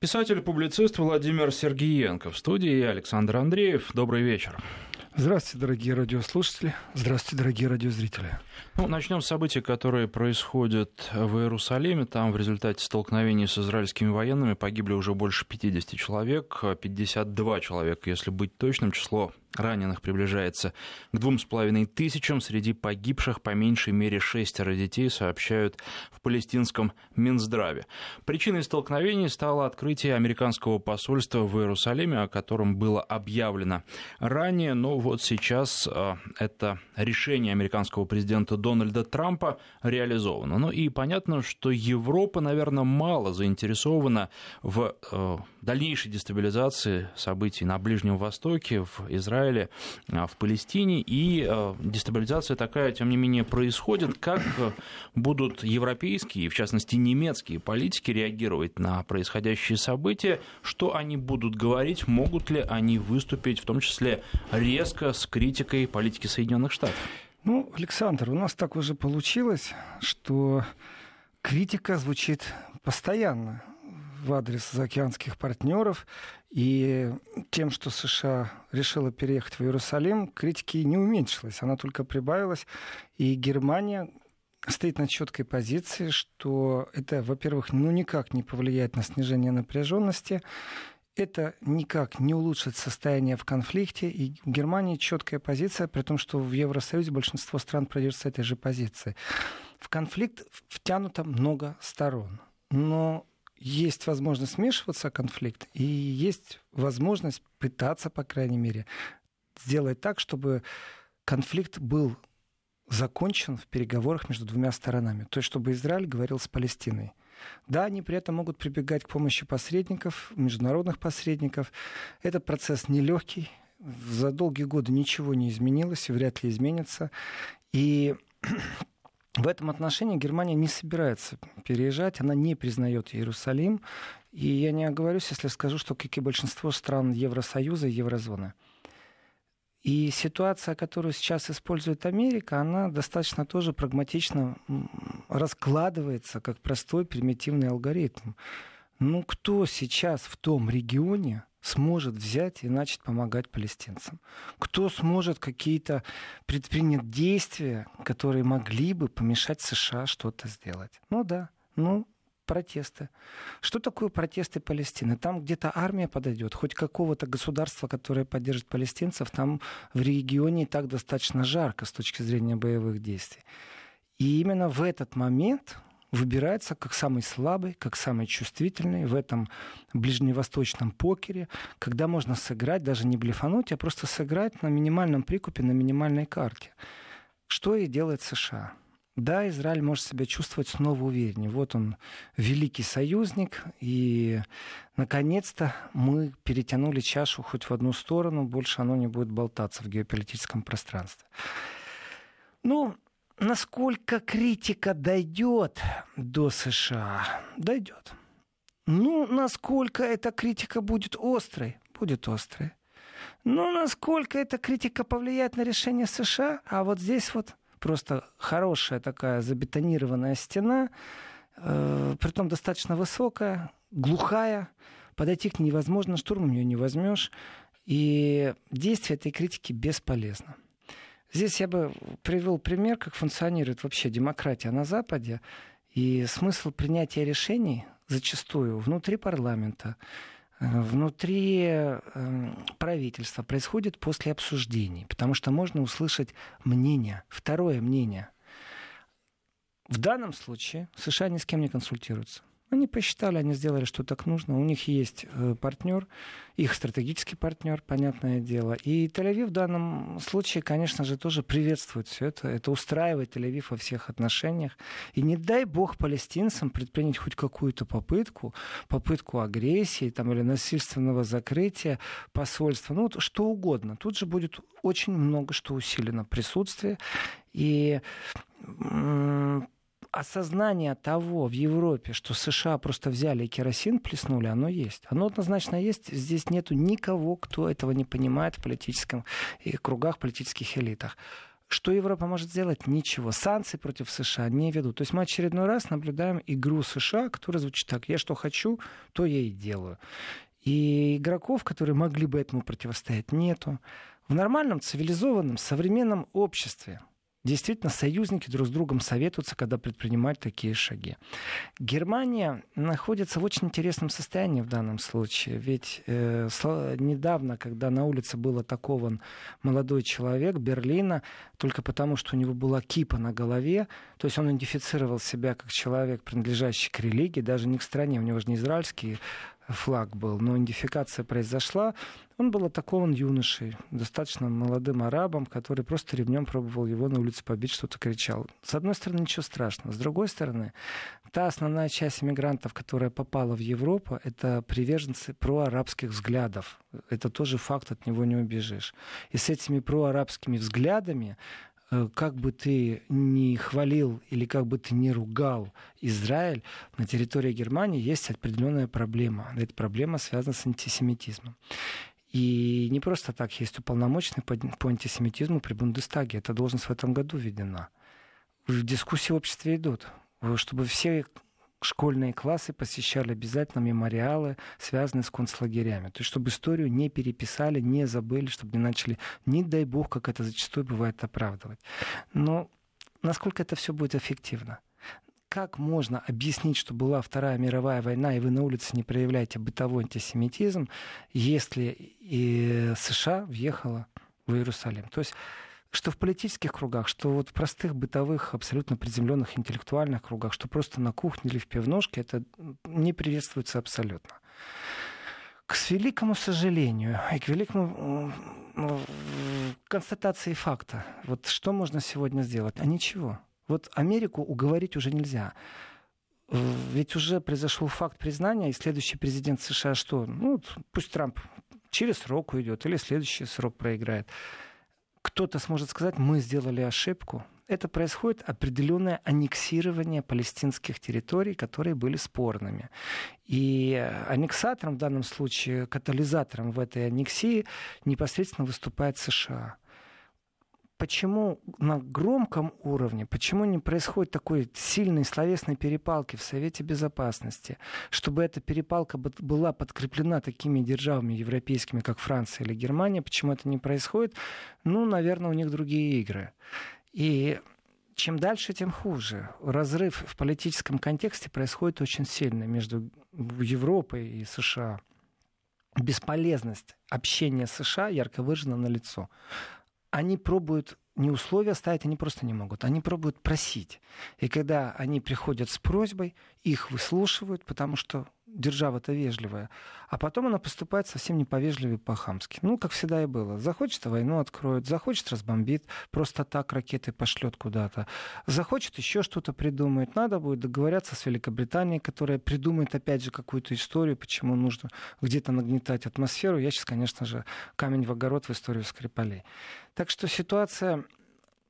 Писатель-публицист Владимир Сергеенко в студии Александр Андреев. Добрый вечер. Здравствуйте, дорогие радиослушатели. Здравствуйте, дорогие радиозрители. Ну, начнем с событий, которые происходят в Иерусалиме. Там в результате столкновений с израильскими военными погибли уже больше 50 человек, 52 человека, если быть точным. Число раненых приближается к двум с половиной тысячам. Среди погибших по меньшей мере шестеро детей, сообщают в палестинском Минздраве. Причиной столкновений стало открытие американского посольства в Иерусалиме, о котором было объявлено ранее. Но вот сейчас э, это решение американского президента Дональда Трампа реализовано. Ну и понятно, что Европа, наверное, мало заинтересована в э, дальнейшей дестабилизации событий на Ближнем Востоке, в Израиле, а, в Палестине. И а, дестабилизация такая, тем не менее, происходит. Как э, будут европейские, в частности, немецкие политики реагировать на происходящие события? Что они будут говорить? Могут ли они выступить, в том числе резко, с критикой политики Соединенных Штатов? Ну, Александр, у нас так уже получилось, что критика звучит постоянно в адрес заокеанских партнеров. И тем, что США решила переехать в Иерусалим, критики не уменьшилась, она только прибавилась. И Германия стоит на четкой позиции, что это, во-первых, ну никак не повлияет на снижение напряженности, это никак не улучшит состояние в конфликте, и в Германии четкая позиция, при том, что в Евросоюзе большинство стран придерживается этой же позиции. В конфликт втянуто много сторон. Но есть возможность смешиваться конфликт, и есть возможность пытаться, по крайней мере, сделать так, чтобы конфликт был закончен в переговорах между двумя сторонами. То есть, чтобы Израиль говорил с Палестиной. Да, они при этом могут прибегать к помощи посредников, международных посредников. Этот процесс нелегкий. За долгие годы ничего не изменилось и вряд ли изменится. И в этом отношении Германия не собирается переезжать, она не признает Иерусалим. И я не оговорюсь, если скажу, что, как и большинство стран Евросоюза и Еврозоны. И ситуация, которую сейчас использует Америка, она достаточно тоже прагматично раскладывается как простой примитивный алгоритм. Ну кто сейчас в том регионе сможет взять и начать помогать палестинцам? Кто сможет какие-то предпринять действия, которые могли бы помешать США что-то сделать? Ну да, ну протесты. Что такое протесты Палестины? Там где-то армия подойдет, хоть какого-то государства, которое поддержит палестинцев, там в регионе и так достаточно жарко с точки зрения боевых действий. И именно в этот момент выбирается как самый слабый, как самый чувствительный в этом ближневосточном покере, когда можно сыграть, даже не блефануть, а просто сыграть на минимальном прикупе, на минимальной карте. Что и делает США. Да, Израиль может себя чувствовать снова увереннее. Вот он, великий союзник, и наконец-то мы перетянули чашу хоть в одну сторону, больше оно не будет болтаться в геополитическом пространстве. Ну, насколько критика дойдет до США? Дойдет. Ну, насколько эта критика будет острой? Будет острой. Ну, насколько эта критика повлияет на решение США? А вот здесь вот просто хорошая такая забетонированная стена, э, притом достаточно высокая, глухая, подойти к ней невозможно, штурмом ее не возьмешь, и действие этой критики бесполезно. Здесь я бы привел пример, как функционирует вообще демократия на Западе, и смысл принятия решений зачастую внутри парламента, э, внутри эм, правительства происходит после обсуждений, потому что можно услышать мнение, второе мнение. В данном случае США ни с кем не консультируются. Они посчитали, они сделали, что так нужно. У них есть э, партнер, их стратегический партнер, понятное дело. И Тель-Авив в данном случае, конечно же, тоже приветствует все это. Это устраивает Тель-Авив во всех отношениях. И не дай бог палестинцам предпринять хоть какую-то попытку, попытку агрессии там, или насильственного закрытия посольства, ну, вот что угодно. Тут же будет очень много что усилено присутствие. И осознание того в Европе, что США просто взяли и керосин плеснули, оно есть. Оно однозначно есть. Здесь нету никого, кто этого не понимает в политическом и кругах, политических элитах. Что Европа может сделать? Ничего. Санкции против США не ведут. То есть мы очередной раз наблюдаем игру США, которая звучит так. Я что хочу, то я и делаю. И игроков, которые могли бы этому противостоять, нету. В нормальном, цивилизованном, современном обществе действительно союзники друг с другом советуются, когда предпринимают такие шаги. Германия находится в очень интересном состоянии в данном случае. Ведь э, недавно, когда на улице был атакован молодой человек Берлина, только потому, что у него была кипа на голове, то есть он идентифицировал себя как человек, принадлежащий к религии, даже не к стране, у него же не израильский флаг был, но идентификация произошла. Он был атакован юношей, достаточно молодым арабом, который просто ремнем пробовал его на улице побить, что-то кричал. С одной стороны, ничего страшного. С другой стороны, та основная часть иммигрантов, которая попала в Европу, это приверженцы проарабских взглядов. Это тоже факт, от него не убежишь. И с этими проарабскими взглядами как бы ты ни хвалил или как бы ты ни ругал Израиль, на территории Германии есть определенная проблема. Эта проблема связана с антисемитизмом. И не просто так есть уполномоченный по, по антисемитизму при Бундестаге. Эта должность в этом году введена. Дискуссии в обществе идут. Чтобы все школьные классы посещали обязательно мемориалы, связанные с концлагерями. То есть, чтобы историю не переписали, не забыли, чтобы не начали, не дай бог, как это зачастую бывает, оправдывать. Но насколько это все будет эффективно? Как можно объяснить, что была Вторая мировая война, и вы на улице не проявляете бытовой антисемитизм, если и США въехала в Иерусалим? То есть что в политических кругах, что вот в простых бытовых, абсолютно приземленных интеллектуальных кругах, что просто на кухне или в пивножке, это не приветствуется абсолютно. К великому сожалению и к великому констатации факта, вот что можно сегодня сделать? А ничего. Вот Америку уговорить уже нельзя. Ведь уже произошел факт признания, и следующий президент США что? Ну, пусть Трамп через срок уйдет или следующий срок проиграет кто-то сможет сказать, мы сделали ошибку. Это происходит определенное аннексирование палестинских территорий, которые были спорными. И аннексатором в данном случае, катализатором в этой аннексии непосредственно выступает США почему на громком уровне, почему не происходит такой сильной словесной перепалки в Совете Безопасности, чтобы эта перепалка была подкреплена такими державами европейскими, как Франция или Германия, почему это не происходит? Ну, наверное, у них другие игры. И чем дальше, тем хуже. Разрыв в политическом контексте происходит очень сильно между Европой и США. Бесполезность общения США ярко выражена на лицо они пробуют не условия ставить, они просто не могут. Они пробуют просить. И когда они приходят с просьбой, их выслушивают, потому что держава-то вежливая. А потом она поступает совсем не повежливее по-хамски. Ну, как всегда и было. Захочет войну откроет, захочет разбомбит, просто так ракеты пошлет куда-то. Захочет еще что-то придумает. Надо будет договориться с Великобританией, которая придумает опять же какую-то историю, почему нужно где-то нагнетать атмосферу. Я сейчас, конечно же, камень в огород в историю Скрипалей. Так что ситуация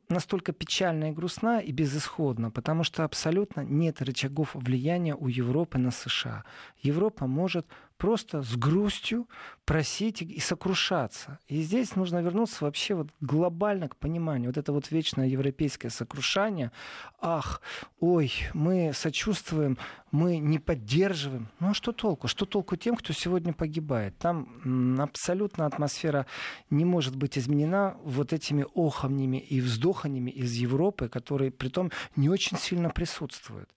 настолько печальна и грустна и безысходна, потому что абсолютно нет рычагов влияния у Европы на США. Европа может просто с грустью просить и сокрушаться. И здесь нужно вернуться вообще вот глобально к пониманию. Вот это вот вечное европейское сокрушание. Ах, ой, мы сочувствуем, мы не поддерживаем. Ну а что толку? Что толку тем, кто сегодня погибает? Там абсолютно атмосфера не может быть изменена вот этими оханьями и вздоханьями из Европы, которые при том не очень сильно присутствуют.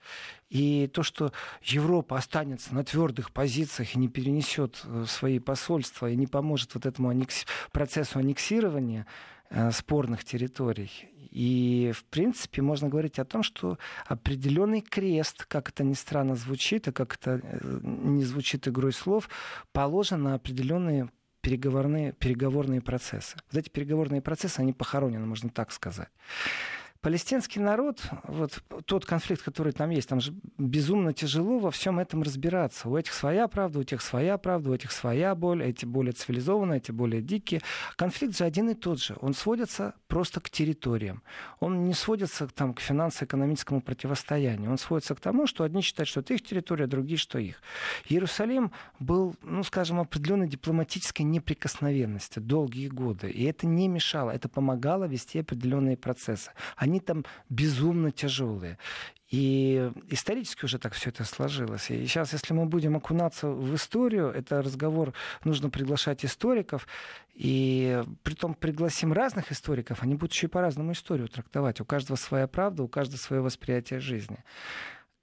И то, что Европа останется на твердых позициях и не перенесет э, свои посольства и не поможет вот этому аннекс... процессу аннексирования э, спорных территорий. И, в принципе, можно говорить о том, что определенный крест, как это ни странно звучит, и как это э, не звучит игрой слов, положен на определенные переговорные, переговорные процессы. Вот эти переговорные процессы, они похоронены, можно так сказать. Палестинский народ, вот тот конфликт, который там есть, там же безумно тяжело во всем этом разбираться. У этих своя правда, у тех своя правда, у этих своя боль, эти более цивилизованные, эти более дикие. Конфликт же один и тот же. Он сводится просто к территориям. Он не сводится там, к финансово-экономическому противостоянию. Он сводится к тому, что одни считают, что это их территория, а другие, что их. Иерусалим был, ну, скажем, определенной дипломатической неприкосновенности долгие годы. И это не мешало, это помогало вести определенные процессы. Они там безумно тяжелые. И исторически уже так все это сложилось. И сейчас, если мы будем окунаться в историю, это разговор, нужно приглашать историков. И при том пригласим разных историков, они будут еще и по-разному историю трактовать. У каждого своя правда, у каждого свое восприятие жизни.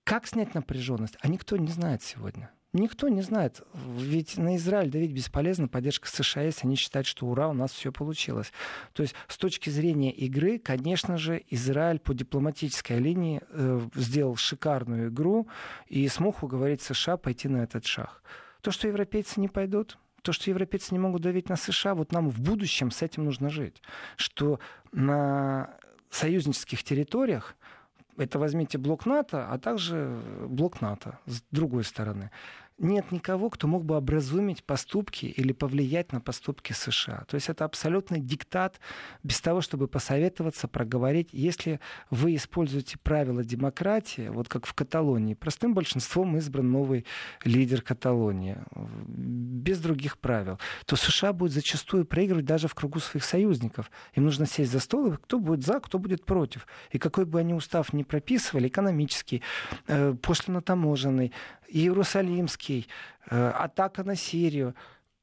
Как снять напряженность? А никто не знает сегодня. Никто не знает. Ведь на Израиль давить бесполезно. Поддержка США есть. Они считают, что ура, у нас все получилось. То есть с точки зрения игры, конечно же, Израиль по дипломатической линии э, сделал шикарную игру и смог уговорить США пойти на этот шаг. То, что европейцы не пойдут, то, что европейцы не могут давить на США, вот нам в будущем с этим нужно жить. Что на союзнических территориях это возьмите блок НАТО, а также блок НАТО с другой стороны нет никого, кто мог бы образумить поступки или повлиять на поступки США. То есть это абсолютный диктат без того, чтобы посоветоваться, проговорить. Если вы используете правила демократии, вот как в Каталонии, простым большинством избран новый лидер Каталонии, без других правил, то США будет зачастую проигрывать даже в кругу своих союзников. Им нужно сесть за стол, и кто будет за, кто будет против. И какой бы они устав ни прописывали, экономический, э, пошлино-таможенный, Иерусалимский, э, атака на Сирию,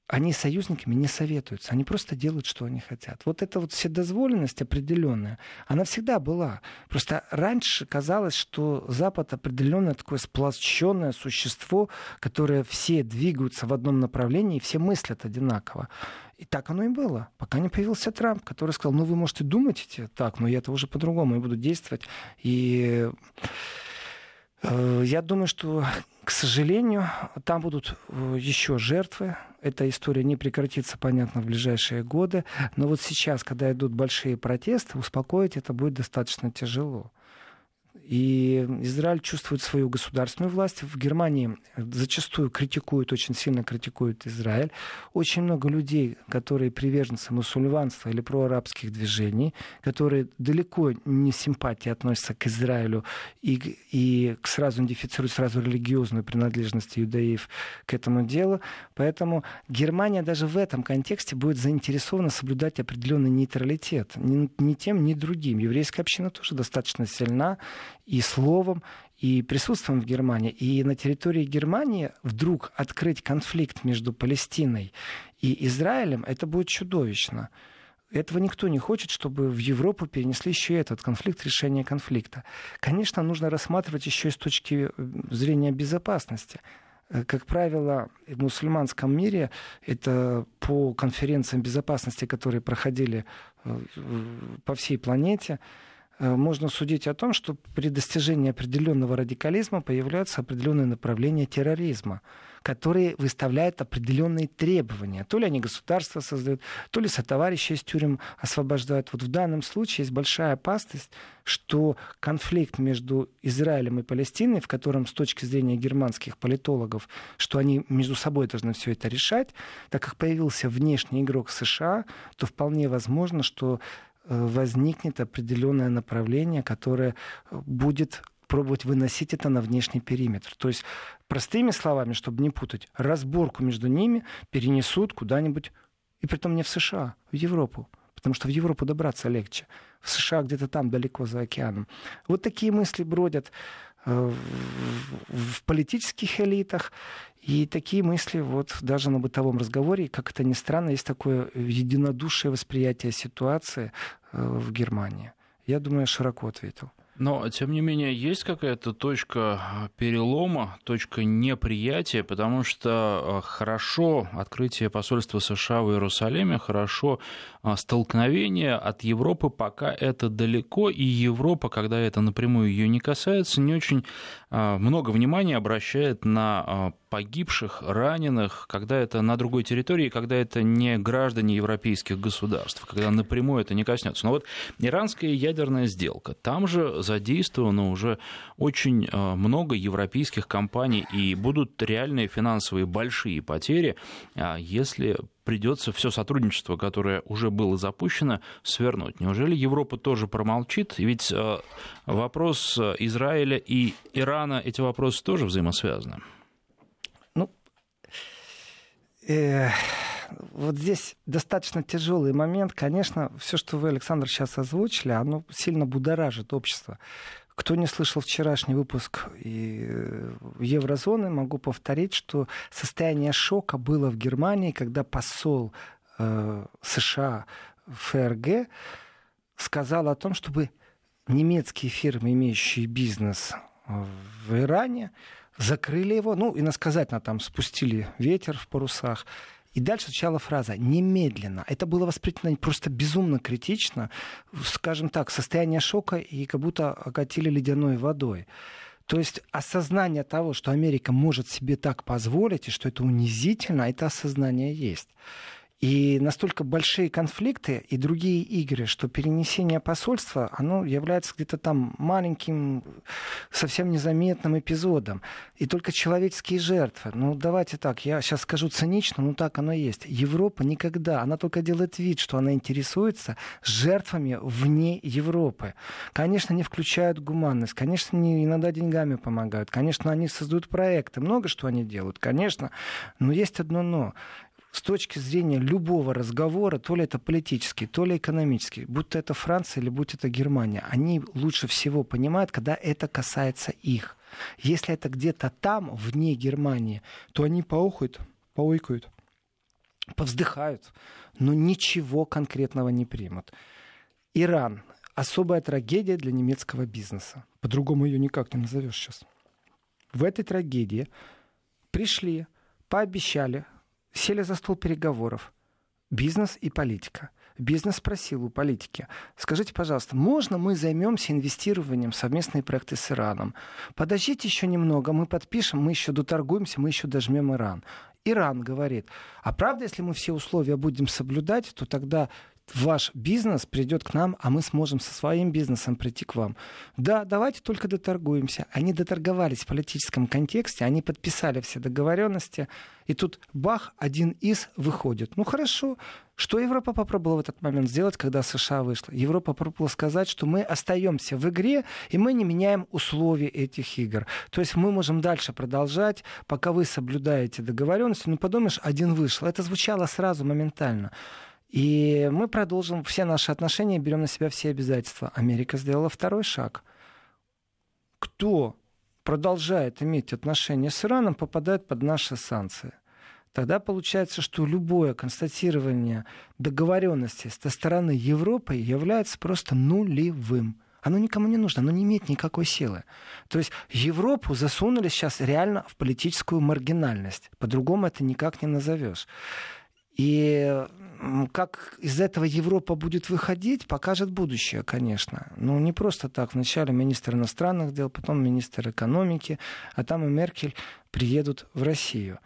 они союзниками не советуются, они просто делают, что они хотят. Вот эта вот вседозволенность определенная, она всегда была. Просто раньше казалось, что Запад определенное такое сплощенное существо, которое все двигаются в одном направлении, и все мыслят одинаково. И так оно и было, пока не появился Трамп, который сказал, ну вы можете думать так, но я-то уже по-другому, я буду действовать. И я думаю, что к сожалению, там будут э, еще жертвы. Эта история не прекратится, понятно, в ближайшие годы. Но вот сейчас, когда идут большие протесты, успокоить это будет достаточно тяжело. И Израиль чувствует свою государственную власть. В Германии зачастую критикуют, очень сильно критикуют Израиль. Очень много людей, которые приверженцы мусульманства или проарабских движений, которые далеко не симпатии относятся к Израилю и, и сразу идентифицируют сразу религиозную принадлежность иудаев к этому делу. Поэтому Германия даже в этом контексте будет заинтересована соблюдать определенный нейтралитет. Ни, ни тем, ни другим. Еврейская община тоже достаточно сильна и словом, и присутствием в Германии. И на территории Германии вдруг открыть конфликт между Палестиной и Израилем, это будет чудовищно. Этого никто не хочет, чтобы в Европу перенесли еще этот конфликт, решение конфликта. Конечно, нужно рассматривать еще и с точки э, зрения безопасности. Э, как правило, в мусульманском мире это по конференциям безопасности, которые проходили э, по всей планете, можно судить о том, что при достижении определенного радикализма появляются определенные направления терроризма, которые выставляют определенные требования. То ли они государство создают, то ли сотоварищи из тюрем освобождают. Вот в данном случае есть большая опасность, что конфликт между Израилем и Палестиной, в котором с точки зрения германских политологов, что они между собой должны все это решать, так как появился внешний игрок США, то вполне возможно, что Э, возникнет определенное направление, которое э, будет пробовать выносить это на внешний периметр. То есть, простыми словами, чтобы не путать, разборку между ними перенесут куда-нибудь, и при том не в США, в Европу. Потому что в Европу добраться легче. В США где-то там, далеко за океаном. Вот такие мысли бродят э, в политических элитах. И такие мысли вот даже на бытовом разговоре, как это ни странно, есть такое единодушие восприятия ситуации э, в Германии. Я думаю, я широко ответил. Но, тем не менее, есть какая-то точка перелома, точка неприятия, потому что э, хорошо открытие посольства США в Иерусалиме, хорошо э, столкновение от Европы, пока это далеко, и Европа, когда это напрямую ее не касается, не очень много внимания обращает на погибших, раненых, когда это на другой территории, когда это не граждане европейских государств, когда напрямую это не коснется. Но вот иранская ядерная сделка, там же задействовано уже очень э, много европейских компаний, и будут реальные финансовые большие потери, а если придется все сотрудничество, которое уже было запущено, свернуть. Неужели Европа тоже промолчит? Ведь э, вопрос Израиля и Ирана, эти вопросы тоже взаимосвязаны. Ну, э, вот здесь достаточно тяжелый момент. Конечно, все, что вы, Александр, сейчас озвучили, оно сильно будоражит общество. Кто не слышал вчерашний выпуск э, Еврозоны, могу повторить, что состояние шока было в Германии, когда посол э, США ФРГ сказал о том, чтобы немецкие фирмы, имеющие бизнес в Иране, закрыли его, ну, иносказательно там спустили ветер в парусах, и дальше звучала фраза «немедленно». Это было воспринято просто безумно критично, скажем так, состояние шока и как будто окатили ледяной водой. То есть осознание того, что Америка может себе так позволить, и что это унизительно, это осознание есть. И настолько большие конфликты и другие игры, что перенесение посольства, оно является где-то там маленьким, совсем незаметным эпизодом. И только человеческие жертвы. Ну, давайте так, я сейчас скажу цинично, но так оно и есть. Европа никогда, она только делает вид, что она интересуется жертвами вне Европы. Конечно, не включают гуманность, конечно, не иногда деньгами помогают, конечно, они создают проекты, много что они делают, конечно, но есть одно но с точки зрения любого разговора, то ли это политический, то ли экономический, будь то это Франция или будь это Германия, они лучше всего понимают, когда это касается их. Если это где-то там, вне Германии, то они поохают, поойкают, повздыхают, но ничего конкретного не примут. Иран – особая трагедия для немецкого бизнеса. По-другому ее никак не назовешь сейчас. В этой трагедии пришли, пообещали сели за стол переговоров. Бизнес и политика. Бизнес спросил у политики, скажите, пожалуйста, можно мы займемся инвестированием в совместные проекты с Ираном? Подождите еще немного, мы подпишем, мы еще доторгуемся, мы еще дожмем Иран. Иран говорит, а правда, если мы все условия будем соблюдать, то тогда ваш бизнес придет к нам, а мы сможем со своим бизнесом прийти к вам. Да, давайте только доторгуемся. Они доторговались в политическом контексте, они подписали все договоренности, и тут бах, один из выходит. Ну хорошо, что Европа попробовала в этот момент сделать, когда США вышла? Европа попробовала сказать, что мы остаемся в игре, и мы не меняем условия этих игр. То есть мы можем дальше продолжать, пока вы соблюдаете договоренности. Ну подумаешь, один вышел. Это звучало сразу, моментально. И мы продолжим все наши отношения, берем на себя все обязательства. Америка сделала второй шаг. Кто продолжает иметь отношения с Ираном, попадает под наши санкции. Тогда получается, что любое констатирование договоренности со стороны Европы является просто нулевым. Оно никому не нужно, оно не имеет никакой силы. То есть Европу засунули сейчас реально в политическую маргинальность. По-другому это никак не назовешь. И как из этого Европа будет выходить, покажет будущее, конечно. Ну, не просто так. Вначале министр иностранных дел, потом министр экономики, а там и Меркель приедут в Россию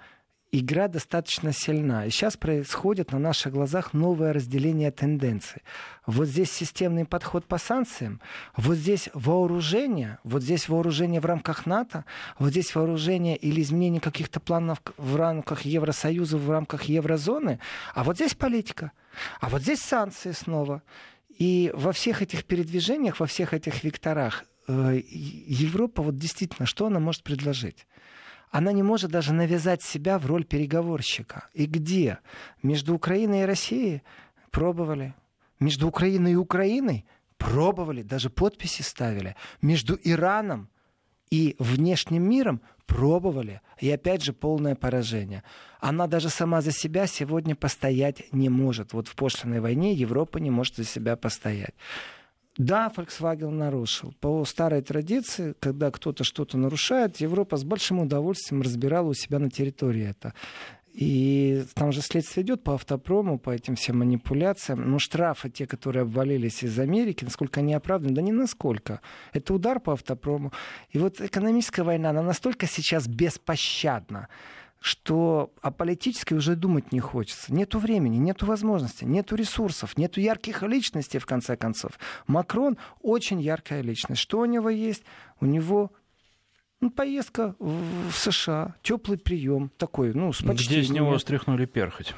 игра достаточно сильна. И сейчас происходит на наших глазах новое разделение тенденций. Вот здесь системный подход по санкциям, вот здесь вооружение, вот здесь вооружение в рамках НАТО, вот здесь вооружение или изменение каких-то планов в рамках Евросоюза, в рамках еврозоны, а вот здесь политика, а вот здесь санкции снова. И во всех этих передвижениях, во всех этих векторах э, Европа вот действительно, что она может предложить? Она не может даже навязать себя в роль переговорщика. И где? Между Украиной и Россией пробовали. Между Украиной и Украиной пробовали, даже подписи ставили. Между Ираном и внешним миром пробовали. И опять же полное поражение. Она даже сама за себя сегодня постоять не может. Вот в пошлиной войне Европа не может за себя постоять. Да, Volkswagen нарушил. По старой традиции, когда кто-то что-то нарушает, Европа с большим удовольствием разбирала у себя на территории это. И там же следствие идет по автопрому, по этим всем манипуляциям. Но штрафы, те, которые обвалились из Америки, насколько они оправданы? Да не насколько. Это удар по автопрому. И вот экономическая война, она настолько сейчас беспощадна, что о политической уже думать не хочется. Нету времени, нету возможностей, нету ресурсов, нету ярких личностей, в конце концов. Макрон очень яркая личность. Что у него есть? У него ну, поездка в США, теплый прием такой, ну, с Где с него стряхнули перхоть?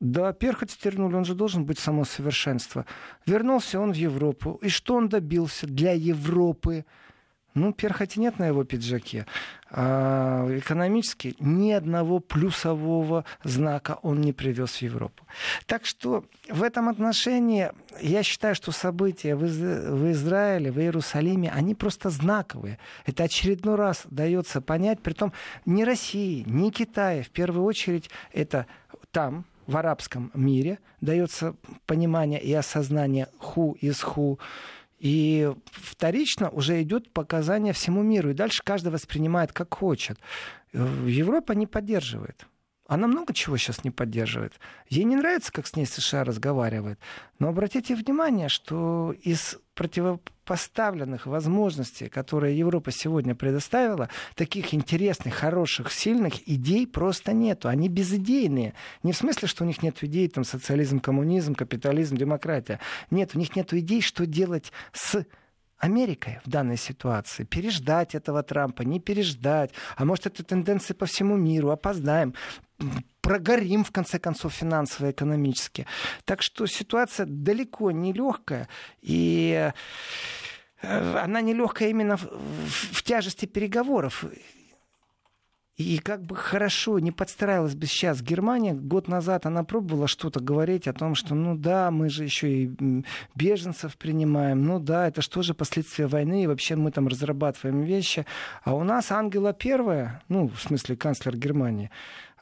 Да, перхоть стернули, он же должен быть само совершенство. Вернулся он в Европу. И что он добился для Европы? Ну, перхоти нет на его пиджаке. А экономически ни одного плюсового знака он не привез в Европу. Так что в этом отношении я считаю, что события в, Из... в Израиле, в Иерусалиме, они просто знаковые. Это очередной раз дается понять, при том ни России, ни Китая, в первую очередь, это там, в арабском мире, дается понимание и осознание ху из ху, и вторично уже идет показания всему миру. И дальше каждый воспринимает как хочет. Европа не поддерживает. Она много чего сейчас не поддерживает. Ей не нравится, как с ней США разговаривает. Но обратите внимание, что из противопоставленных возможностей, которые Европа сегодня предоставила, таких интересных, хороших, сильных идей просто нету. Они безидейные. Не в смысле, что у них нет идей, там, социализм, коммунизм, капитализм, демократия. Нет, у них нет идей, что делать с Америкой в данной ситуации. Переждать этого Трампа, не переждать. А может, это тенденции по всему миру. Опоздаем прогорим, в конце концов, финансово, экономически. Так что ситуация далеко не легкая. И э, она нелегкая именно в, в, в тяжести переговоров. И как бы хорошо не подстраивалась бы сейчас Германия, год назад она пробовала что-то говорить о том, что ну да, мы же еще и беженцев принимаем, ну да, это что же последствия войны, и вообще мы там разрабатываем вещи. А у нас Ангела Первая, ну, в смысле канцлер Германии,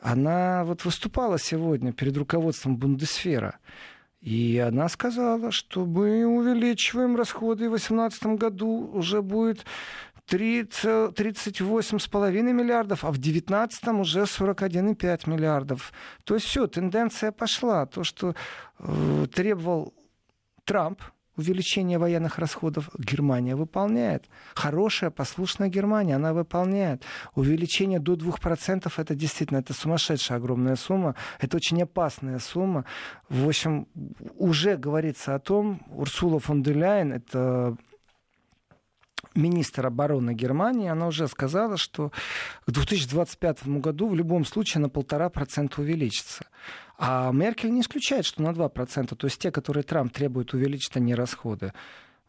она вот выступала сегодня перед руководством Бундесфера. И она сказала, что мы увеличиваем расходы, в 2018 году уже будет 38,5 миллиардов, а в 2019 уже 41,5 миллиардов. То есть все, тенденция пошла. То, что э, требовал Трамп, увеличение военных расходов Германия выполняет. Хорошая, послушная Германия, она выполняет. Увеличение до 2% это действительно это сумасшедшая огромная сумма. Это очень опасная сумма. В общем, уже говорится о том, Урсула фон де Ляйен, это министр обороны Германии, она уже сказала, что к 2025 году в любом случае на полтора процента увеличится. А Меркель не исключает, что на 2%, то есть те, которые Трамп требует увеличить, они расходы.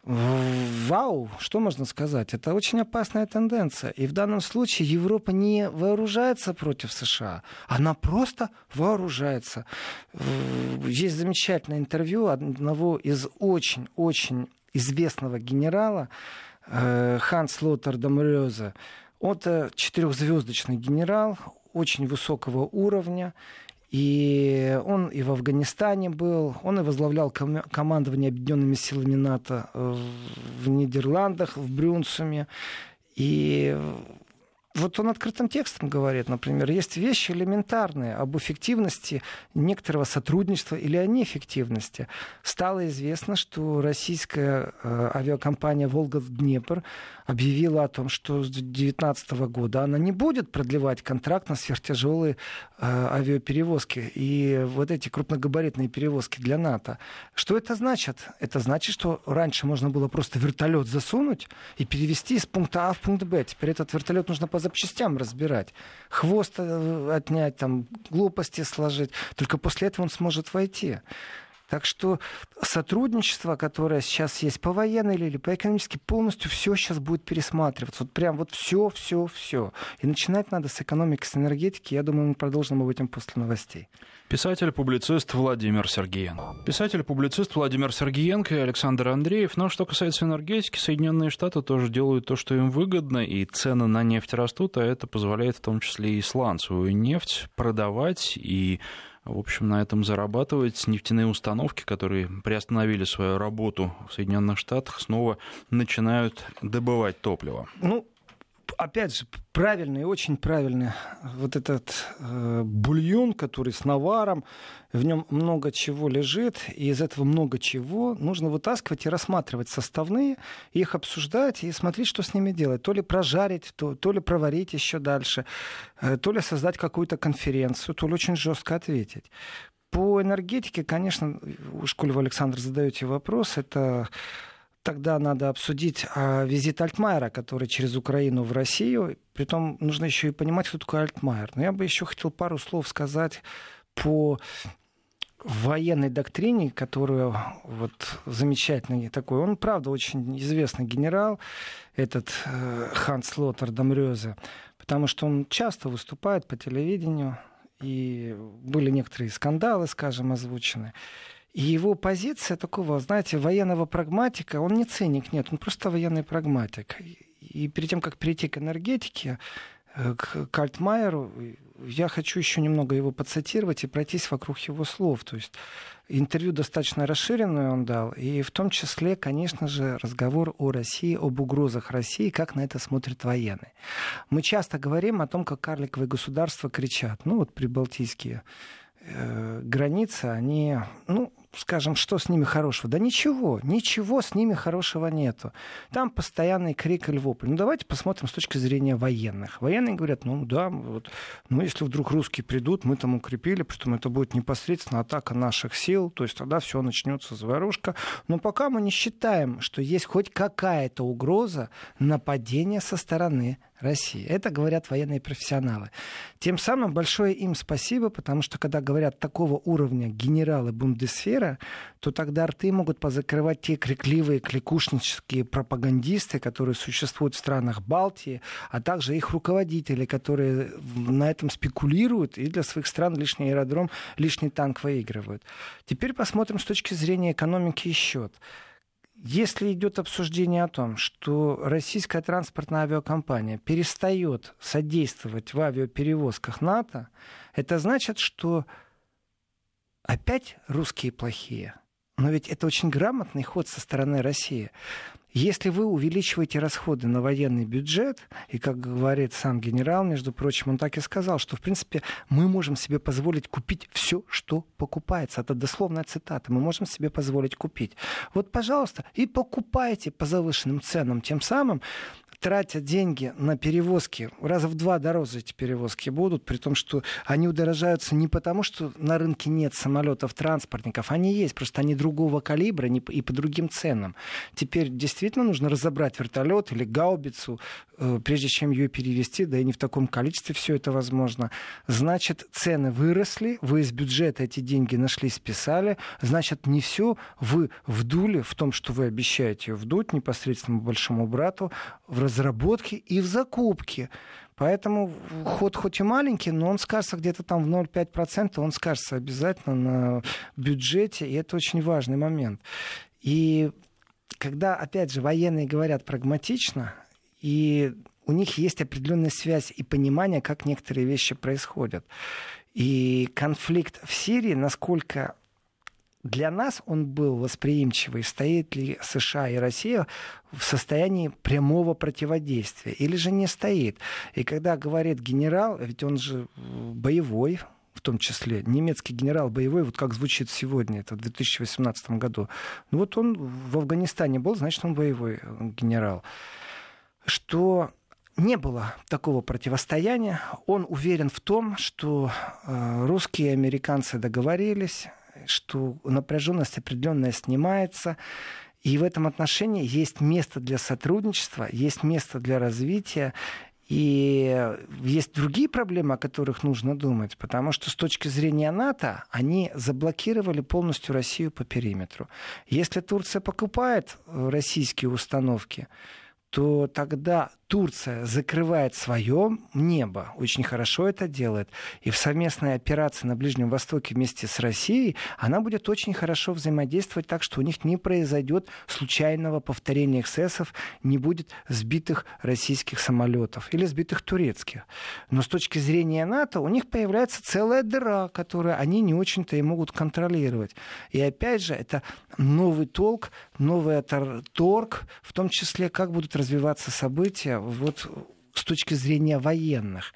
Вау, что можно сказать? Это очень опасная тенденция. И в данном случае Европа не вооружается против США, она просто вооружается. Есть замечательное интервью одного из очень-очень известного генерала, Ханс Лотер Дамрёзе. Он четырехзвездочный генерал, очень высокого уровня. И он и в Афганистане был, он и возглавлял ком- командование Объединенными силами НАТО в Нидерландах, в Брюнсуме. И вот он открытым текстом говорит, например, есть вещи элементарные об эффективности некоторого сотрудничества или о неэффективности. Стало известно, что российская э, авиакомпания «Волга-Днепр» объявила о том, что с 2019 года она не будет продлевать контракт на сверхтяжелые э, авиаперевозки и вот эти крупногабаритные перевозки для НАТО. Что это значит? Это значит, что раньше можно было просто вертолет засунуть и перевести из пункта А в пункт Б. Теперь этот вертолет нужно по запчастям разбирать, хвост э, отнять, там, глупости сложить. Только после этого он сможет войти. Так что сотрудничество, которое сейчас есть по военной или по экономически, полностью все сейчас будет пересматриваться. Вот прям вот все, все, все. И начинать надо с экономики, с энергетики. Я думаю, мы продолжим об этом после новостей. Писатель-публицист Владимир Сергеенко. Писатель-публицист Владимир Сергеенко и Александр Андреев. Но что касается энергетики, Соединенные Штаты тоже делают то, что им выгодно, и цены на нефть растут, а это позволяет в том числе и сланцевую нефть продавать и в общем, на этом зарабатывать. Нефтяные установки, которые приостановили свою работу в Соединенных Штатах, снова начинают добывать топливо. Ну, опять же, правильный, очень правильный вот этот э, бульон, который с наваром, в нем много чего лежит, и из этого много чего нужно вытаскивать и рассматривать составные, их обсуждать и смотреть, что с ними делать. То ли прожарить, то, то ли проварить еще дальше, э, то ли создать какую-то конференцию, то ли очень жестко ответить. По энергетике, конечно, у школе Александр задаете вопрос, это тогда надо обсудить а, визит Альтмайера, который через Украину в Россию. Притом нужно еще и понимать, кто такой Альтмайер. Но я бы еще хотел пару слов сказать по военной доктрине, которую вот замечательный такой, он, правда, очень известный генерал, этот э, Ханс Лотер Дамрёзе, потому что он часто выступает по телевидению, и были некоторые скандалы, скажем, озвучены. И его позиция такого, знаете, военного прагматика, он не циник, нет, он просто военный прагматик. И перед тем, как перейти к энергетике, э, к Кальтмайеру, я хочу еще немного его подцитировать и пройтись вокруг его слов. То есть интервью достаточно расширенное он дал, и в том числе, конечно же, разговор о России, об угрозах России, как на это смотрят военные. Мы часто говорим о том, как карликовые государства кричат. Ну вот прибалтийские э, границы, они, ну, скажем, что с ними хорошего? Да ничего, ничего с ними хорошего нету. Там постоянный крик и львопль. Ну, давайте посмотрим с точки зрения военных. Военные говорят, ну да, вот, ну если вдруг русские придут, мы там укрепили, притом это будет непосредственно атака наших сил, то есть тогда все начнется заварушка. Но пока мы не считаем, что есть хоть какая-то угроза нападения со стороны России. Это говорят военные профессионалы. Тем самым большое им спасибо, потому что когда говорят такого уровня генералы Бундесфера, то тогда рты могут позакрывать те крикливые, кликушнические пропагандисты, которые существуют в странах Балтии, а также их руководители, которые на этом спекулируют и для своих стран лишний аэродром, лишний танк выигрывают. Теперь посмотрим с точки зрения экономики и счет. Если идет обсуждение о том, что российская транспортная авиакомпания перестает содействовать в авиаперевозках НАТО, это значит, что опять русские плохие. Но ведь это очень грамотный ход со стороны России. Если вы увеличиваете расходы на военный бюджет, и, как говорит сам генерал, между прочим, он так и сказал, что, в принципе, мы можем себе позволить купить все, что покупается. Это дословная цитата. Мы можем себе позволить купить. Вот, пожалуйста, и покупайте по завышенным ценам. Тем самым тратят деньги на перевозки, раза в два дороже эти перевозки будут, при том, что они удорожаются не потому, что на рынке нет самолетов, транспортников, они есть, просто они другого калибра и по другим ценам. Теперь действительно нужно разобрать вертолет или гаубицу, э, прежде чем ее перевести, да и не в таком количестве все это возможно. Значит, цены выросли, вы из бюджета эти деньги нашли, списали, значит, не все вы вдули в том, что вы обещаете вдуть непосредственно большому брату в разработке и в закупке. Поэтому ход хоть и маленький, но он скажется где-то там в 0,5%, он скажется обязательно на бюджете, и это очень важный момент. И когда, опять же, военные говорят прагматично, и у них есть определенная связь и понимание, как некоторые вещи происходят. И конфликт в Сирии, насколько для нас он был восприимчивый, стоит ли США и Россия в состоянии прямого противодействия или же не стоит. И когда говорит генерал, ведь он же боевой, в том числе, немецкий генерал боевой, вот как звучит сегодня, это в 2018 году. Ну вот он в Афганистане был, значит, он боевой генерал. Что не было такого противостояния. Он уверен в том, что э, русские и американцы договорились, что напряженность определенная снимается. И в этом отношении есть место для сотрудничества, есть место для развития. И есть другие проблемы, о которых нужно думать, потому что с точки зрения НАТО они заблокировали полностью Россию по периметру. Если Турция покупает российские установки, то тогда Турция закрывает свое небо, очень хорошо это делает, и в совместной операции на Ближнем Востоке вместе с Россией она будет очень хорошо взаимодействовать так, что у них не произойдет случайного повторения эксцессов, не будет сбитых российских самолетов или сбитых турецких. Но с точки зрения НАТО у них появляется целая дыра, которую они не очень-то и могут контролировать. И опять же, это новый толк, новый торг, в том числе, как будут развиваться события вот с точки зрения военных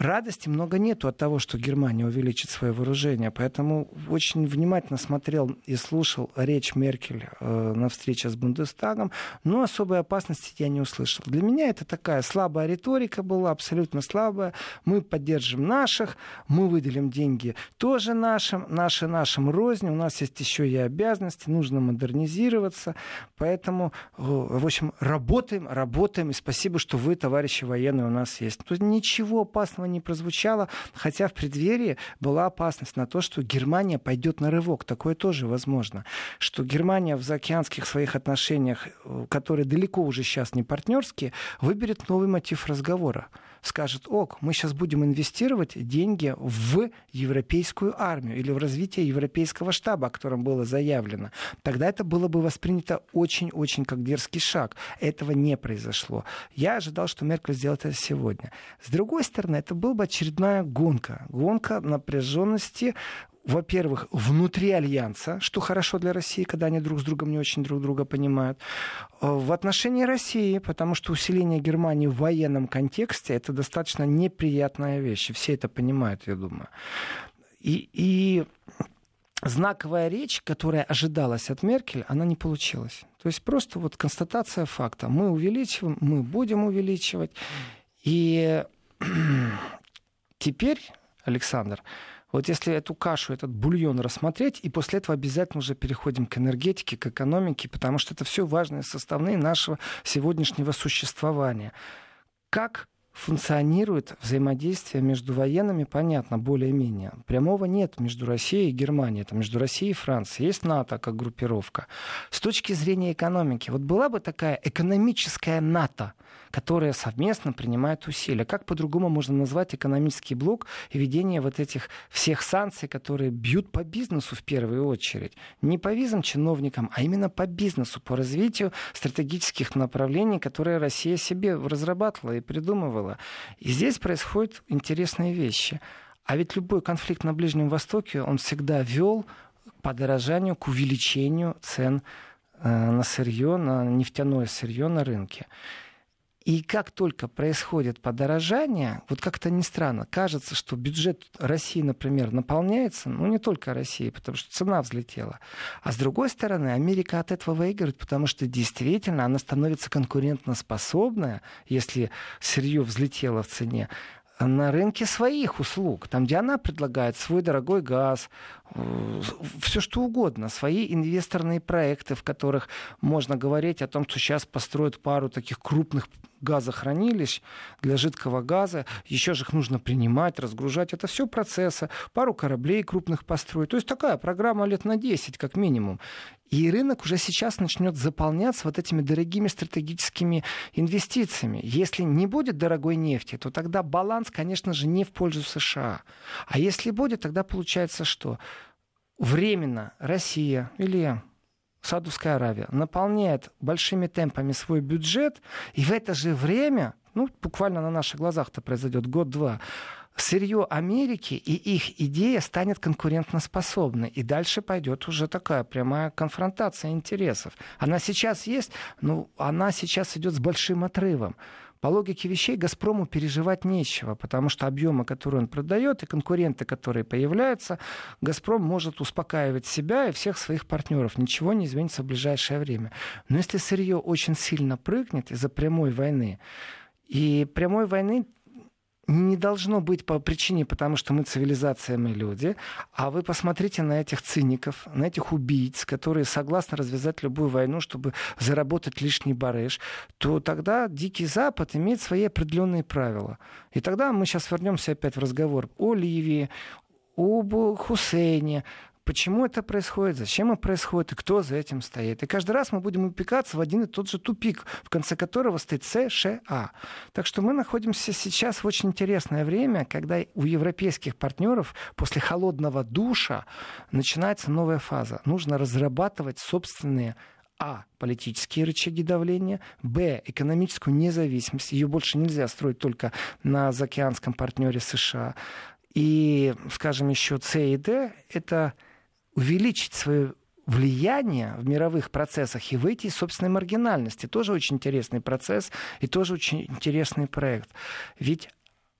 радости много нету от того, что Германия увеличит свое вооружение. Поэтому очень внимательно смотрел и слушал речь Меркель э, на встрече с Бундестагом, но особой опасности я не услышал. Для меня это такая слабая риторика была, абсолютно слабая. Мы поддержим наших, мы выделим деньги тоже нашим, наши нашим розни, у нас есть еще и обязанности, нужно модернизироваться. Поэтому, э, в общем, работаем, работаем, и спасибо, что вы, товарищи военные, у нас есть. Тут ничего опасного не прозвучало, хотя в преддверии была опасность на то, что Германия пойдет на рывок. Такое тоже возможно. Что Германия в заокеанских своих отношениях, э, которые далеко уже сейчас не партнерские, выберет новый мотив разговора скажет, ок, мы сейчас будем инвестировать деньги в европейскую армию или в развитие европейского штаба, о котором было заявлено, тогда это было бы воспринято очень-очень как дерзкий шаг. Этого не произошло. Я ожидал, что Меркель сделает это сегодня. С другой стороны, это была бы очередная гонка. Гонка напряженности во-первых, внутри альянса, что хорошо для России, когда они друг с другом не очень друг друга понимают, э, в отношении России, потому что усиление Германии в военном контексте это достаточно неприятная вещь, все это понимают, я думаю. И, и знаковая речь, которая ожидалась от Меркель, она не получилась. То есть просто вот констатация факта. Мы увеличиваем, мы будем увеличивать. И теперь, Александр, вот если эту кашу, этот бульон рассмотреть, и после этого обязательно уже переходим к энергетике, к экономике, потому что это все важные составные нашего сегодняшнего существования. Как функционирует взаимодействие между военными, понятно, более-менее. Прямого нет между Россией и Германией, это между Россией и Францией. Есть НАТО как группировка. С точки зрения экономики, вот была бы такая экономическая НАТО, которая совместно принимает усилия. Как по-другому можно назвать экономический блок и ведение вот этих всех санкций, которые бьют по бизнесу в первую очередь? Не по визам чиновникам, а именно по бизнесу, по развитию стратегических направлений, которые Россия себе разрабатывала и придумывала. И здесь происходят интересные вещи. А ведь любой конфликт на Ближнем Востоке, он всегда вел к подорожанию, к увеличению цен э, на сырье, на нефтяное сырье на рынке. И как только происходит подорожание, вот как-то не странно, кажется, что бюджет России, например, наполняется, ну не только России, потому что цена взлетела. А с другой стороны, Америка от этого выигрывает, потому что действительно она становится конкурентоспособная, если сырье взлетело в цене, на рынке своих услуг, там, где она предлагает свой дорогой газ, все что угодно, свои инвесторные проекты, в которых можно говорить о том, что сейчас построят пару таких крупных газохранилищ для жидкого газа, еще же их нужно принимать, разгружать, это все процессы, пару кораблей крупных построить. То есть такая программа лет на 10 как минимум. И рынок уже сейчас начнет заполняться вот этими дорогими стратегическими инвестициями. Если не будет дорогой нефти, то тогда баланс, конечно же, не в пользу США. А если будет, тогда получается что? Временно Россия или Саудовская Аравия наполняет большими темпами свой бюджет, и в это же время, ну, буквально на наших глазах-то произойдет год-два, сырье Америки и их идея станет конкурентоспособной. И дальше пойдет уже такая прямая конфронтация интересов. Она сейчас есть, но она сейчас идет с большим отрывом. По логике вещей «Газпрому» переживать нечего, потому что объемы, которые он продает, и конкуренты, которые появляются, «Газпром» может успокаивать себя и всех своих партнеров. Ничего не изменится в ближайшее время. Но если сырье очень сильно прыгнет из-за прямой войны, и прямой войны не должно быть по причине, потому что мы цивилизация, мы люди. А вы посмотрите на этих циников, на этих убийц, которые согласны развязать любую войну, чтобы заработать лишний барыш, то тогда Дикий Запад имеет свои определенные правила. И тогда мы сейчас вернемся опять в разговор о Ливии, об Хусейне, почему это происходит, зачем это происходит и кто за этим стоит. И каждый раз мы будем упекаться в один и тот же тупик, в конце которого стоит США. Так что мы находимся сейчас в очень интересное время, когда у европейских партнеров после холодного душа начинается новая фаза. Нужно разрабатывать собственные а. Политические рычаги давления. Б. Экономическую независимость. Ее больше нельзя строить только на заокеанском партнере США. И, скажем, еще С и Д – это увеличить свое влияние в мировых процессах и выйти из собственной маргинальности. Тоже очень интересный процесс и тоже очень интересный проект. Ведь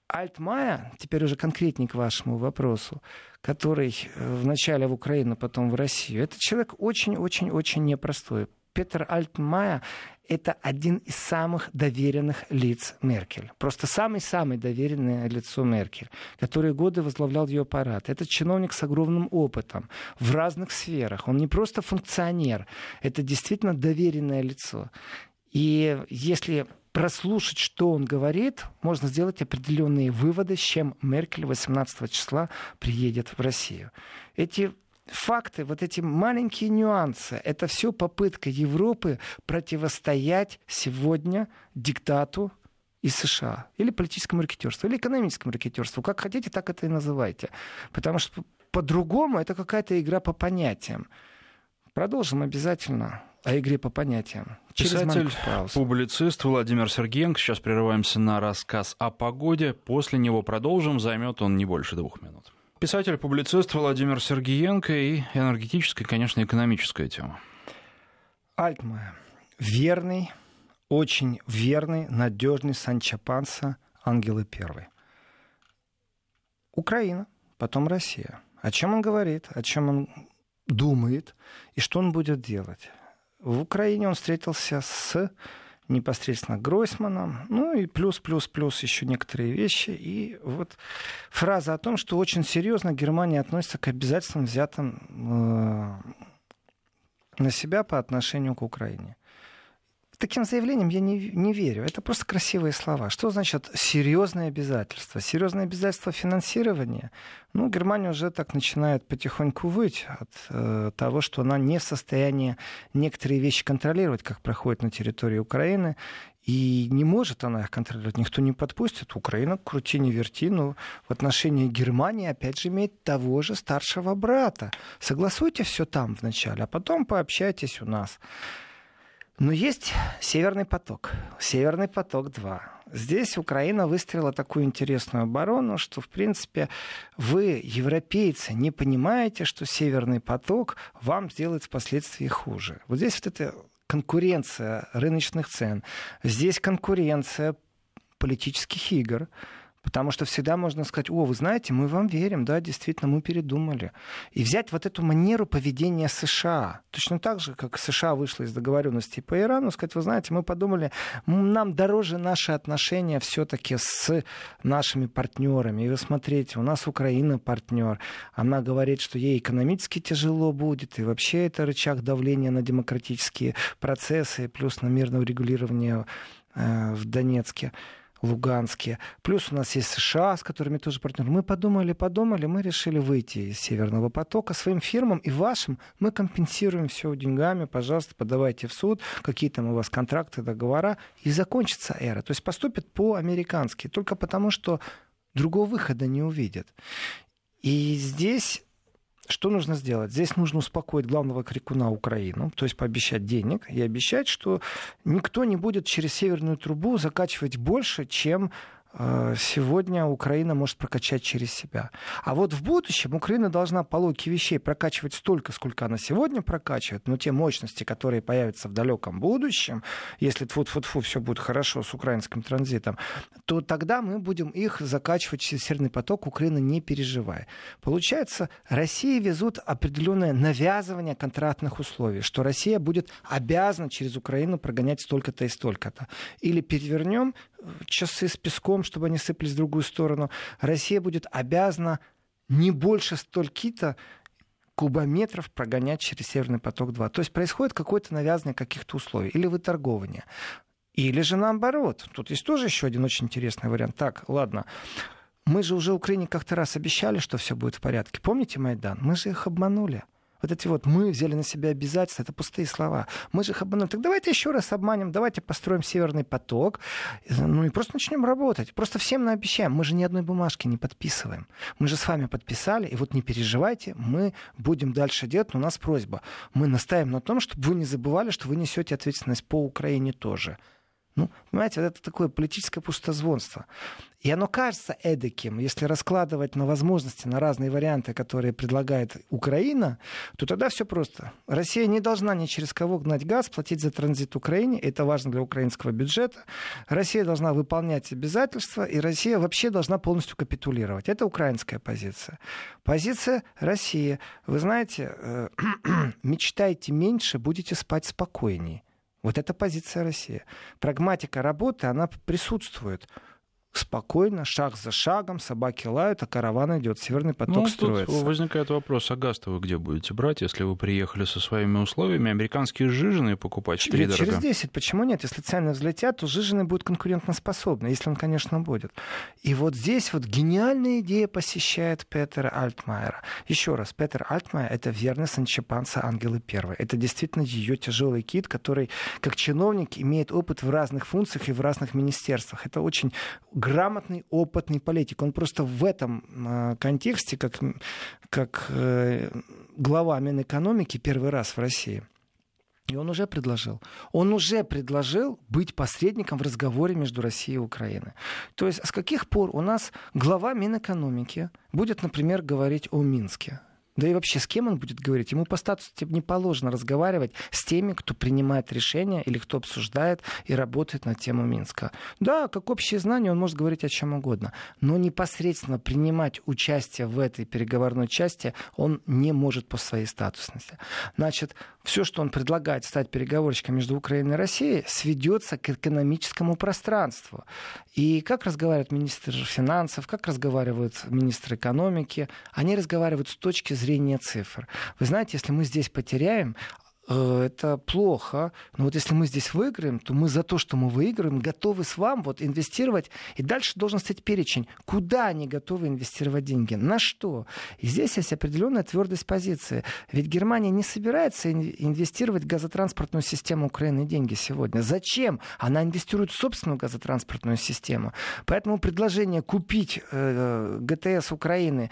Альтмая, теперь уже конкретнее к вашему вопросу, который э, вначале в Украину, потом в Россию, это человек очень-очень-очень непростой. Петр Альтмая — это один из самых доверенных лиц Меркель. Просто самый-самый доверенное лицо Меркель, который годы возглавлял ее аппарат. Это чиновник с огромным опытом в разных сферах. Он не просто функционер, это действительно доверенное лицо. И если прослушать, что он говорит, можно сделать определенные выводы, с чем Меркель 18 числа приедет в Россию. Эти факты, вот эти маленькие нюансы, это все попытка Европы противостоять сегодня диктату из США. Или политическому ракетерству, или экономическому ракетерству. Как хотите, так это и называйте. Потому что по-другому это какая-то игра по понятиям. Продолжим обязательно о игре по понятиям. Писатель, публицист Владимир Сергеенко. Сейчас прерываемся на рассказ о погоде. После него продолжим. Займет он не больше двух минут. Писатель, публицист Владимир Сергеенко и энергетическая, конечно, экономическая тема. Альтмая. Верный, очень верный, надежный Санчо Панса Ангелы Первой. Украина, потом Россия. О чем он говорит, о чем он думает и что он будет делать. В Украине он встретился с непосредственно Гройсманом, ну и плюс-плюс-плюс еще некоторые вещи. И вот фраза о том, что очень серьезно Германия относится к обязательствам, взятым э, на себя по отношению к Украине таким заявлениям я не, не верю. Это просто красивые слова. Что значит серьезные обязательства? Серьезные обязательства финансирования? Ну, Германия уже так начинает потихоньку выть от э, того, что она не в состоянии некоторые вещи контролировать, как проходит на территории Украины. И не может она их контролировать, никто не подпустит. Украина, крути не верти, но в отношении Германии, опять же, имеет того же старшего брата. Согласуйте все там вначале, а потом пообщайтесь у нас. Но есть Северный поток. Северный поток-2. Здесь Украина выстроила такую интересную оборону, что, в принципе, вы, европейцы, не понимаете, что Северный поток вам сделает впоследствии хуже. Вот здесь вот эта конкуренция рыночных цен, здесь конкуренция политических игр, Потому что всегда можно сказать, о, вы знаете, мы вам верим, да, действительно, мы передумали. И взять вот эту манеру поведения США, точно так же, как США вышла из договоренности по Ирану, сказать, вы знаете, мы подумали, нам дороже наши отношения все-таки с нашими партнерами. И вы смотрите, у нас Украина партнер, она говорит, что ей экономически тяжело будет, и вообще это рычаг давления на демократические процессы, плюс на мирное урегулирование э, в Донецке. Луганске. Плюс у нас есть США, с которыми тоже партнеры. Мы подумали, подумали, мы решили выйти из Северного потока своим фирмам и вашим. Мы компенсируем все деньгами, пожалуйста, подавайте в суд, какие там у вас контракты, договора, и закончится эра. То есть поступит по-американски, только потому что другого выхода не увидят. И здесь что нужно сделать? Здесь нужно успокоить главного крикуна Украину, то есть пообещать денег и обещать, что никто не будет через северную трубу закачивать больше, чем сегодня Украина может прокачать через себя. А вот в будущем Украина должна по логике вещей прокачивать столько, сколько она сегодня прокачивает, но те мощности, которые появятся в далеком будущем, если тфу-тфу-тфу все будет хорошо с украинским транзитом, то тогда мы будем их закачивать через Северный поток, Украина не переживая. Получается, России везут определенное навязывание контрактных условий, что Россия будет обязана через Украину прогонять столько-то и столько-то. Или перевернем часы с песком, чтобы они сыпались в другую сторону. Россия будет обязана не больше стольки-то кубометров прогонять через Северный поток-2. То есть происходит какое-то навязывание каких-то условий или выторговывание. Или же наоборот. Тут есть тоже еще один очень интересный вариант. Так, ладно. Мы же уже Украине как-то раз обещали, что все будет в порядке. Помните Майдан? Мы же их обманули. Вот эти вот мы взяли на себя обязательства, это пустые слова. Мы же их обманули. Так давайте еще раз обманем, давайте построим северный поток, ну и просто начнем работать. Просто всем наобещаем. Мы же ни одной бумажки не подписываем. Мы же с вами подписали, и вот не переживайте, мы будем дальше делать, но у нас просьба. Мы настаиваем на том, чтобы вы не забывали, что вы несете ответственность по Украине тоже. Ну, понимаете, это такое политическое пустозвонство. И оно кажется эдаким. Если раскладывать на возможности, на разные варианты, которые предлагает Украина, то тогда все просто. Россия не должна ни через кого гнать газ, платить за транзит Украине. Это важно для украинского бюджета. Россия должна выполнять обязательства, и Россия вообще должна полностью капитулировать. Это украинская позиция. Позиция России. Вы знаете, э, мечтайте меньше, будете спать спокойнее. Вот это позиция России. Прагматика работы, она присутствует спокойно, шаг за шагом, собаки лают, а караван идет, северный поток ну, строится. Тут возникает вопрос, а газ вы где будете брать, если вы приехали со своими условиями? Американские жижены покупать Через, через 10, почему нет? Если цены взлетят, то жижены будут конкурентоспособны, если он, конечно, будет. И вот здесь вот гениальная идея посещает Петера Альтмайера. Еще раз, Петер Альтмайер — это верный санчепанца Ангелы Первой. Это действительно ее тяжелый кит, который, как чиновник, имеет опыт в разных функциях и в разных министерствах. Это очень грамотный, опытный политик. Он просто в этом а, контексте, как, как э, глава Минэкономики первый раз в России. И он уже предложил. Он уже предложил быть посредником в разговоре между Россией и Украиной. То есть с каких пор у нас глава Минэкономики будет, например, говорить о Минске? Да и вообще, с кем он будет говорить? Ему по статусу не положено разговаривать с теми, кто принимает решения или кто обсуждает и работает на тему Минска. Да, как общее знание он может говорить о чем угодно, но непосредственно принимать участие в этой переговорной части он не может по своей статусности. Значит, все, что он предлагает стать переговорщиком между Украиной и Россией, сведется к экономическому пространству. И как разговаривает министр финансов, как разговаривают министры экономики, они разговаривают с точки зрения цифр. Вы знаете, если мы здесь потеряем, это плохо. Но вот если мы здесь выиграем, то мы за то, что мы выиграем, готовы с вами вот инвестировать. И дальше должен стать перечень, куда они готовы инвестировать деньги, на что. И здесь есть определенная твердость позиции. Ведь Германия не собирается инвестировать в газотранспортную систему Украины деньги сегодня. Зачем? Она инвестирует в собственную газотранспортную систему. Поэтому предложение купить э, ГТС Украины,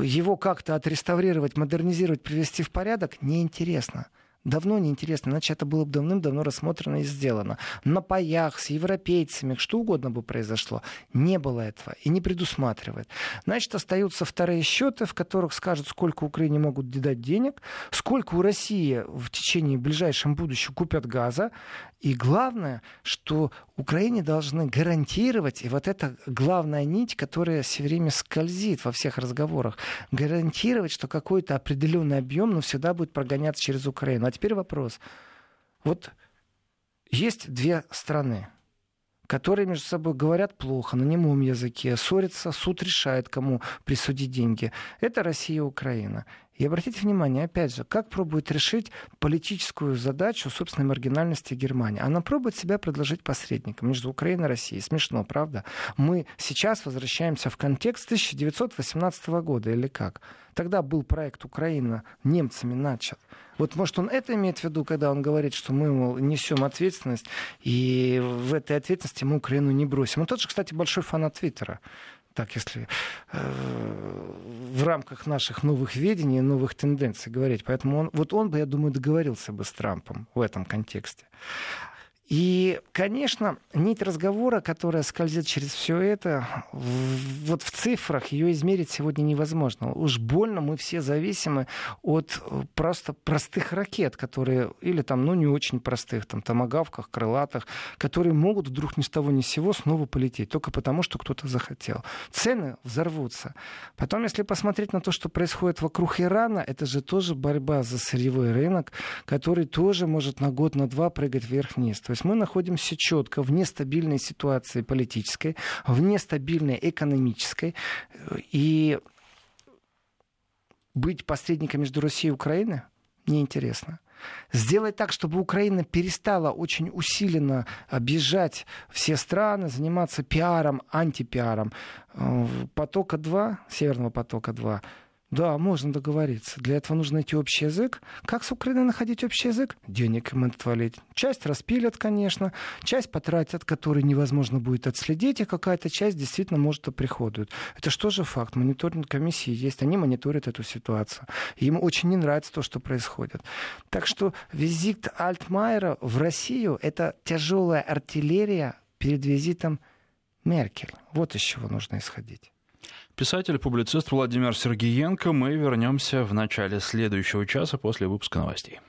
его как-то отреставрировать, модернизировать, привести в порядок, неинтересно давно неинтересно, иначе это было бы давным-давно рассмотрено и сделано. На паях с европейцами, что угодно бы произошло. Не было этого и не предусматривает. Значит, остаются вторые счеты, в которых скажут, сколько Украине могут дать денег, сколько у России в течение ближайшем будущем купят газа. И главное, что Украине должны гарантировать, и вот это главная нить, которая все время скользит во всех разговорах, гарантировать, что какой-то определенный объем, но всегда будет прогоняться через Украину теперь вопрос. Вот есть две страны, которые между собой говорят плохо, на немом языке, ссорятся, суд решает, кому присудить деньги. Это Россия и Украина. И обратите внимание, опять же, как пробует решить политическую задачу собственной маргинальности Германии. Она пробует себя предложить посредником между Украиной и Россией. Смешно, правда? Мы сейчас возвращаемся в контекст 1918 года или как? Тогда был проект Украина немцами начат. Вот, может, он это имеет в виду, когда он говорит, что мы мол, несем ответственность, и в этой ответственности мы Украину не бросим. Он тот же, кстати, большой фанат Твиттера так если э, в рамках наших новых ведений, новых тенденций говорить. Поэтому он, вот он бы, я думаю, договорился бы с Трампом в этом контексте. И, конечно, нить разговора, которая скользит через все это, вот в цифрах ее измерить сегодня невозможно. Уж больно мы все зависимы от э, просто простых ракет, которые, или там, ну, не очень простых, там, томогавках, крылатых, которые могут вдруг ни с того ни с сего снова полететь, только потому, что кто-то захотел. Цены взорвутся. Потом, если посмотреть на то, что происходит вокруг Ирана, это же тоже борьба за сырьевой рынок, который тоже может на год, на два прыгать вверх-вниз. То есть есть мы находимся четко в нестабильной ситуации политической, в нестабильной экономической. И быть посредником между Россией и Украиной неинтересно. Сделать так, чтобы Украина перестала очень усиленно объезжать все страны, заниматься пиаром, антипиаром. Э, потока-2, Северного потока-2, да, можно договориться. Для этого нужно найти общий язык. Как с Украиной находить общий язык? Денег им отвалить. Часть распилят, конечно, часть потратят, которые невозможно будет отследить, и какая-то часть действительно может оприходует. Это что же факт? Мониторинг комиссии есть, они мониторят эту ситуацию. Им очень не нравится то, что происходит. Так что визит Альтмайера в Россию — это тяжелая артиллерия перед визитом Меркель. Вот из чего нужно исходить. Писатель-публицист Владимир Сергеенко. Мы вернемся в начале следующего часа после выпуска новостей.